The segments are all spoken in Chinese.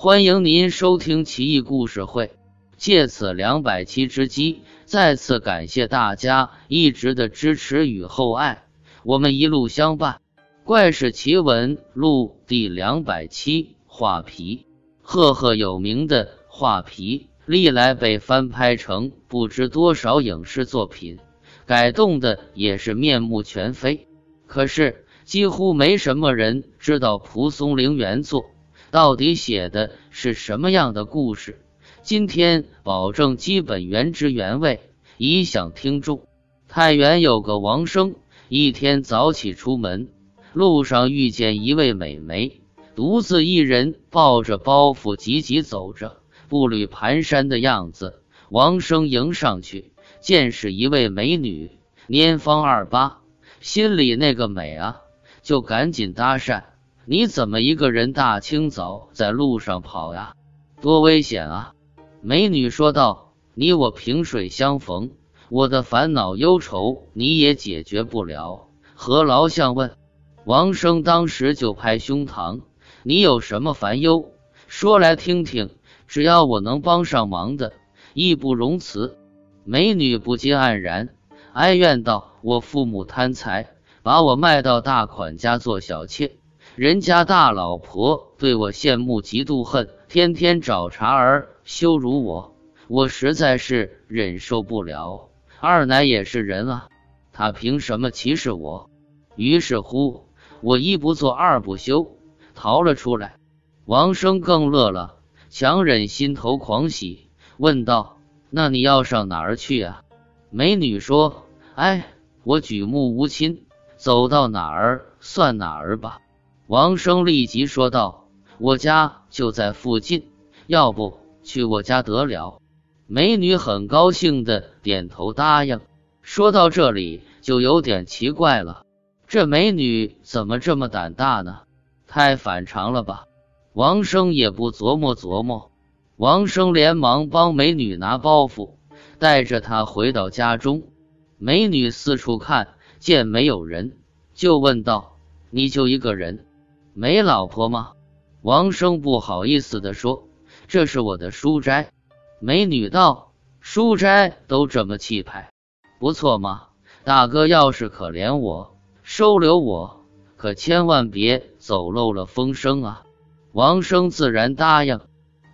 欢迎您收听奇异故事会。借此两百期之机，再次感谢大家一直的支持与厚爱，我们一路相伴。《怪事奇闻录》第两百期，画皮。赫赫有名的画皮，历来被翻拍成不知多少影视作品，改动的也是面目全非。可是。几乎没什么人知道蒲松龄原作到底写的是什么样的故事。今天保证基本原汁原味，以享听众。太原有个王生，一天早起出门，路上遇见一位美眉，独自一人抱着包袱急急走着，步履蹒跚的样子。王生迎上去，见是一位美女，年方二八，心里那个美啊！就赶紧搭讪，你怎么一个人大清早在路上跑呀？多危险啊！美女说道：“你我萍水相逢，我的烦恼忧愁你也解决不了，何劳相问？”王生当时就拍胸膛：“你有什么烦忧，说来听听，只要我能帮上忙的，义不容辞。”美女不禁黯然，哀怨道：“我父母贪财。”把我卖到大款家做小妾，人家大老婆对我羡慕嫉妒恨，天天找茬儿羞辱我，我实在是忍受不了。二奶也是人啊，他凭什么歧视我？于是乎，我一不做二不休，逃了出来。王生更乐了，强忍心头狂喜，问道：“那你要上哪儿去啊？”美女说：“哎，我举目无亲。”走到哪儿算哪儿吧，王生立即说道：“我家就在附近，要不去我家得了？”美女很高兴的点头答应。说到这里就有点奇怪了，这美女怎么这么胆大呢？太反常了吧？王生也不琢磨琢磨，王生连忙帮美女拿包袱，带着她回到家中。美女四处看。见没有人，就问道：“你就一个人，没老婆吗？”王生不好意思地说：“这是我的书斋。”美女道：“书斋都这么气派，不错嘛。大哥要是可怜我，收留我，可千万别走漏了风声啊！”王生自然答应。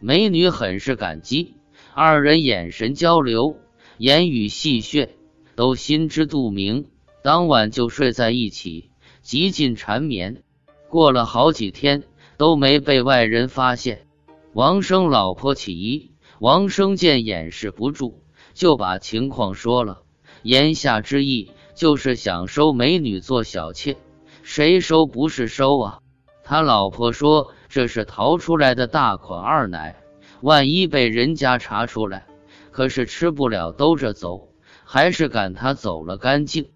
美女很是感激，二人眼神交流，言语戏谑，都心知肚明。当晚就睡在一起，极尽缠绵。过了好几天都没被外人发现。王生老婆起疑，王生见掩饰不住，就把情况说了。言下之意就是想收美女做小妾，谁收不是收啊？他老婆说这是逃出来的大款二奶，万一被人家查出来，可是吃不了兜着走，还是赶他走了干净。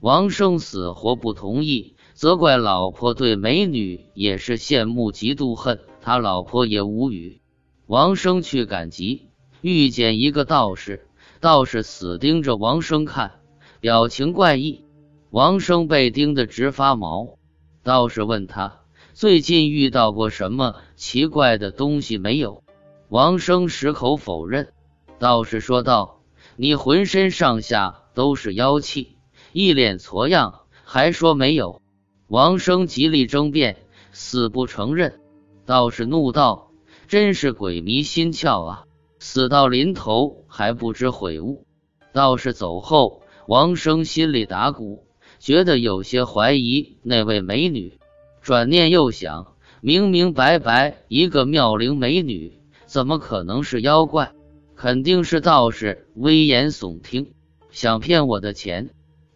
王生死活不同意，责怪老婆对美女也是羡慕嫉妒恨，他老婆也无语。王生去赶集，遇见一个道士，道士死盯着王生看，表情怪异。王生被盯得直发毛。道士问他最近遇到过什么奇怪的东西没有？王生矢口否认。道士说道：“你浑身上下都是妖气。”一脸挫样，还说没有。王生极力争辩，死不承认。道士怒道：“真是鬼迷心窍啊！死到临头还不知悔悟。”道士走后，王生心里打鼓，觉得有些怀疑那位美女。转念又想，明明白白一个妙龄美女，怎么可能是妖怪？肯定是道士危言耸听，想骗我的钱。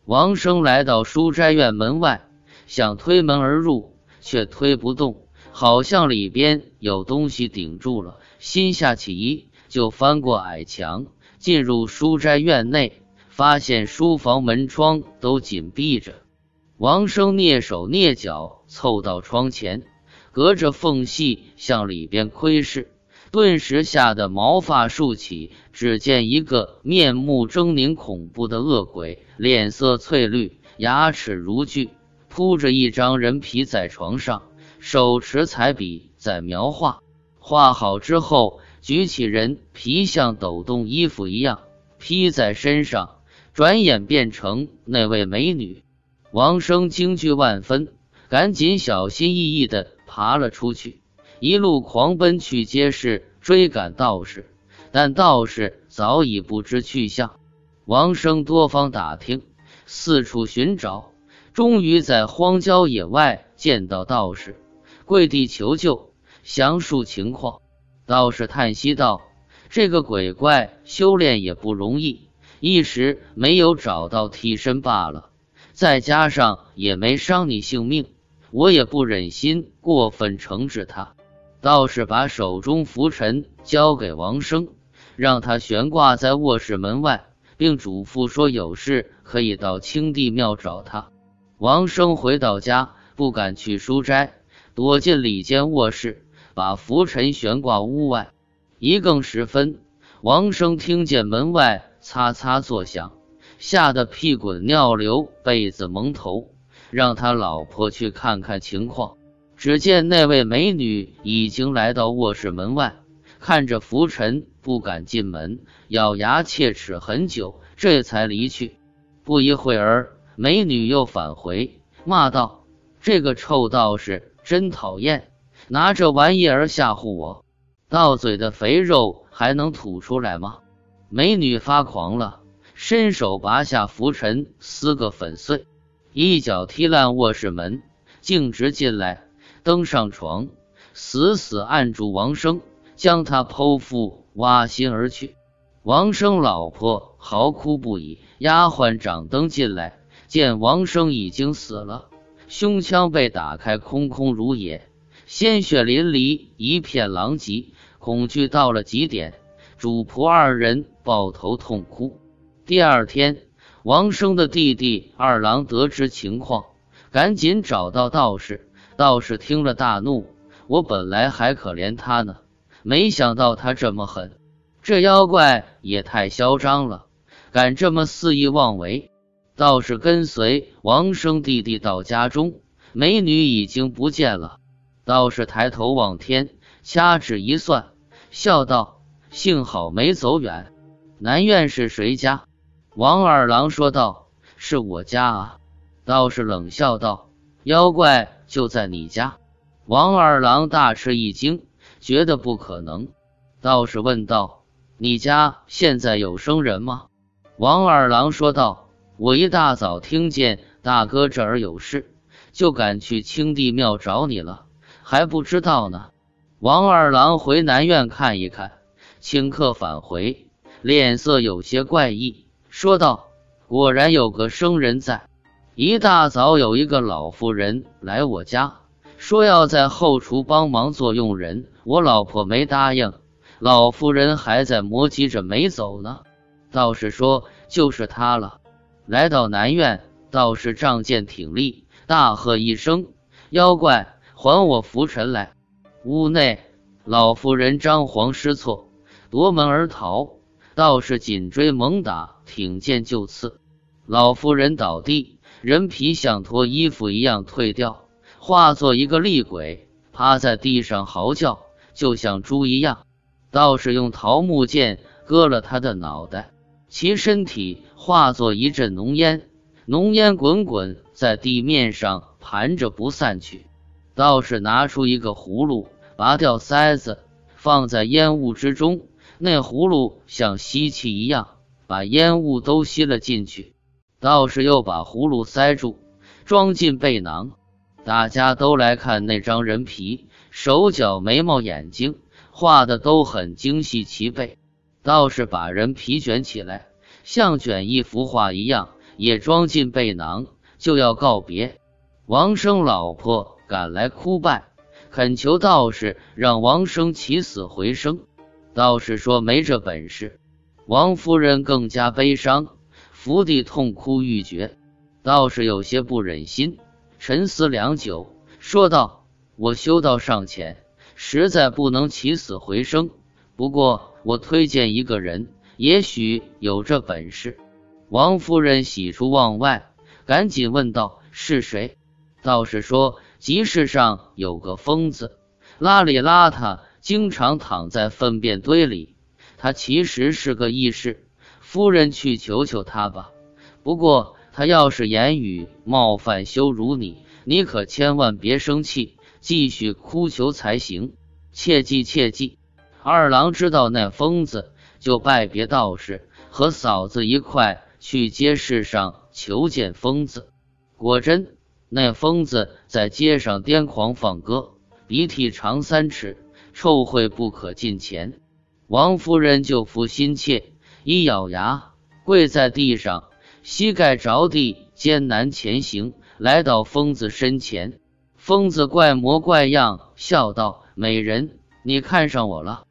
王生来到书斋院门外，想推门而入，却推不动，好像里边有东西顶住了。心下起疑，就翻过矮墙，进入书斋院内，发现书房门窗都紧闭着。王生蹑手蹑脚凑到窗前，隔着缝隙向里边窥视。顿时吓得毛发竖起，只见一个面目狰狞、恐怖的恶鬼，脸色翠绿，牙齿如锯，铺着一张人皮在床上，手持彩笔在描画。画好之后，举起人皮，像抖动衣服一样披在身上，转眼变成那位美女。王生惊惧万分，赶紧小心翼翼的爬了出去，一路狂奔去街市追赶道士，但道士早已不知去向。王生多方打听，四处寻找，终于在荒郊野外见到道士，跪地求救，详述情况。道士叹息道：“这个鬼怪修炼也不容易，一时没有找到替身罢了。”再加上也没伤你性命，我也不忍心过分惩治他。道士把手中拂尘交给王生，让他悬挂在卧室门外，并嘱咐说有事可以到青帝庙找他。王生回到家，不敢去书斋，躲进里间卧室，把拂尘悬挂屋外。一更时分，王生听见门外擦擦作响。吓得屁滚尿流，被子蒙头，让他老婆去看看情况。只见那位美女已经来到卧室门外，看着浮尘，不敢进门，咬牙切齿很久，这才离去。不一会儿，美女又返回，骂道：“这个臭道士真讨厌，拿这玩意儿吓唬我，到嘴的肥肉还能吐出来吗？”美女发狂了。伸手拔下拂尘，撕个粉碎，一脚踢烂卧室门，径直进来，登上床，死死按住王生，将他剖腹挖心而去。王生老婆嚎哭不已，丫鬟掌灯进来，见王生已经死了，胸腔被打开，空空如也，鲜血淋漓，一片狼藉，恐惧到了极点，主仆二人抱头痛哭。第二天，王生的弟弟二郎得知情况，赶紧找到道士。道士听了大怒：“我本来还可怜他呢，没想到他这么狠。这妖怪也太嚣张了，敢这么肆意妄为。”道士跟随王生弟弟到家中，美女已经不见了。道士抬头望天，掐指一算，笑道：“幸好没走远。南院是谁家？”王二郎说道：“是我家啊。”道士冷笑道：“妖怪就在你家。”王二郎大吃一惊，觉得不可能。道士问道：“你家现在有生人吗？”王二郎说道：“我一大早听见大哥这儿有事，就赶去青帝庙找你了，还不知道呢。”王二郎回南院看一看，顷刻返回，脸色有些怪异。说道：“果然有个生人在。一大早有一个老妇人来我家，说要在后厨帮忙做佣人。我老婆没答应，老妇人还在磨叽着没走呢。道士说就是他了。来到南院，道士仗剑挺立，大喝一声：‘妖怪，还我拂尘来！’屋内老妇人张皇失措，夺门而逃。道士紧追猛打。”挺剑就刺，老妇人倒地，人皮像脱衣服一样退掉，化作一个厉鬼，趴在地上嚎叫，就像猪一样。道士用桃木剑割了他的脑袋，其身体化作一阵浓烟，浓烟滚滚在地面上盘着不散去。道士拿出一个葫芦，拔掉塞子，放在烟雾之中，那葫芦像吸气一样。把烟雾都吸了进去，道士又把葫芦塞住，装进背囊。大家都来看那张人皮，手脚、眉毛、眼睛画的都很精细齐备。道士把人皮卷起来，像卷一幅画一样，也装进背囊，就要告别。王生老婆赶来哭拜，恳求道士让王生起死回生。道士说没这本事。王夫人更加悲伤，伏地痛哭欲绝。道士有些不忍心，沉思良久，说道：“我修道尚浅，实在不能起死回生。不过我推荐一个人，也许有这本事。”王夫人喜出望外，赶紧问道：“是谁？”道士说：“集市上有个疯子，邋里邋遢。”经常躺在粪便堆里。他其实是个义士，夫人去求求他吧。不过他要是言语冒犯羞辱你，你可千万别生气，继续哭求才行。切记切记。二郎知道那疯子，就拜别道士，和嫂子一块去街市上求见疯子。果真，那疯子在街上癫狂放歌，鼻涕长三尺，臭秽不可近前。王夫人就服心切，一咬牙，跪在地上，膝盖着地，艰难前行，来到疯子身前。疯子怪模怪样，笑道：“美人，你看上我了。”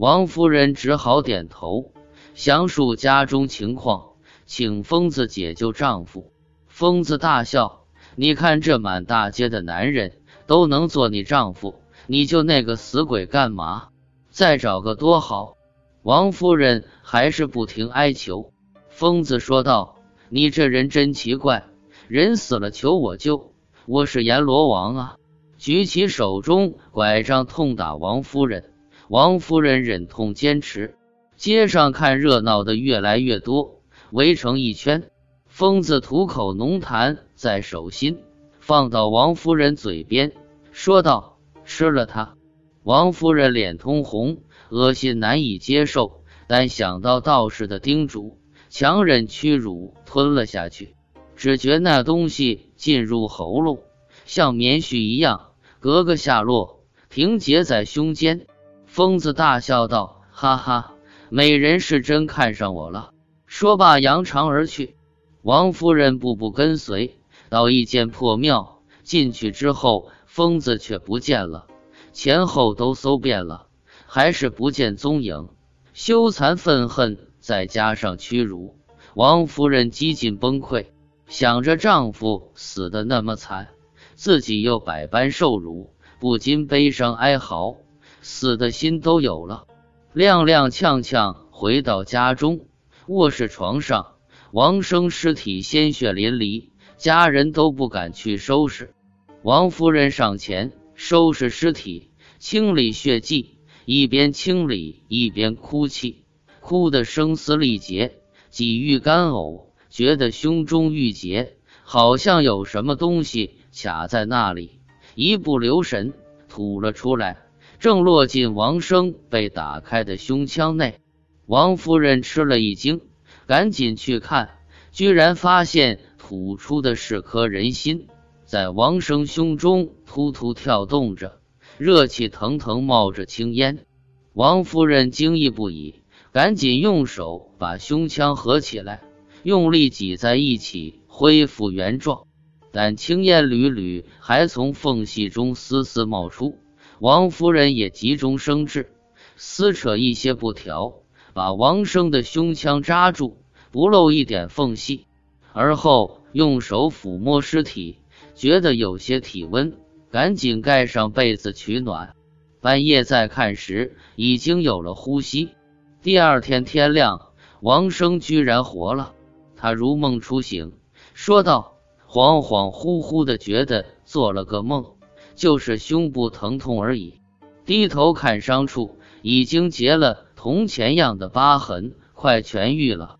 王夫人只好点头，详述家中情况，请疯子解救丈夫。疯子大笑：“你看这满大街的男人都能做你丈夫，你就那个死鬼干嘛？”再找个多好！王夫人还是不停哀求。疯子说道：“你这人真奇怪，人死了求我救，我是阎罗王啊！”举起手中拐杖痛打王夫人。王夫人忍痛坚持。街上看热闹的越来越多，围成一圈。疯子吐口浓痰在手心，放到王夫人嘴边，说道：“吃了它。”王夫人脸通红，恶心难以接受，但想到道士的叮嘱，强忍屈辱吞了下去。只觉那东西进入喉咙，像棉絮一样，格格下落，停结在胸间。疯子大笑道：“哈哈，美人是真看上我了。”说罢扬长而去。王夫人步步跟随，到一间破庙，进去之后，疯子却不见了。前后都搜遍了，还是不见踪影。羞惭愤恨，再加上屈辱，王夫人几近崩溃。想着丈夫死的那么惨，自己又百般受辱，不禁悲伤哀嚎，死的心都有了。踉踉跄跄回到家中，卧室床上，王生尸体鲜血淋漓，家人都不敢去收拾。王夫人上前。收拾尸体，清理血迹，一边清理一边哭泣，哭得声嘶力竭，几欲干呕，觉得胸中郁结，好像有什么东西卡在那里，一不留神吐了出来，正落进王生被打开的胸腔内。王夫人吃了一惊，赶紧去看，居然发现吐出的是颗人心。在王生胸中突突跳动着，热气腾腾，冒着青烟。王夫人惊异不已，赶紧用手把胸腔合起来，用力挤在一起，恢复原状。但青烟缕缕还从缝隙中丝丝冒出。王夫人也急中生智，撕扯一些布条，把王生的胸腔扎住，不露一点缝隙。而后用手抚摸尸体。觉得有些体温，赶紧盖上被子取暖。半夜再看时，已经有了呼吸。第二天天亮，王生居然活了。他如梦初醒，说道：“恍恍惚惚的觉得做了个梦，就是胸部疼痛而已。低头看伤处，已经结了铜钱样的疤痕，快痊愈了。”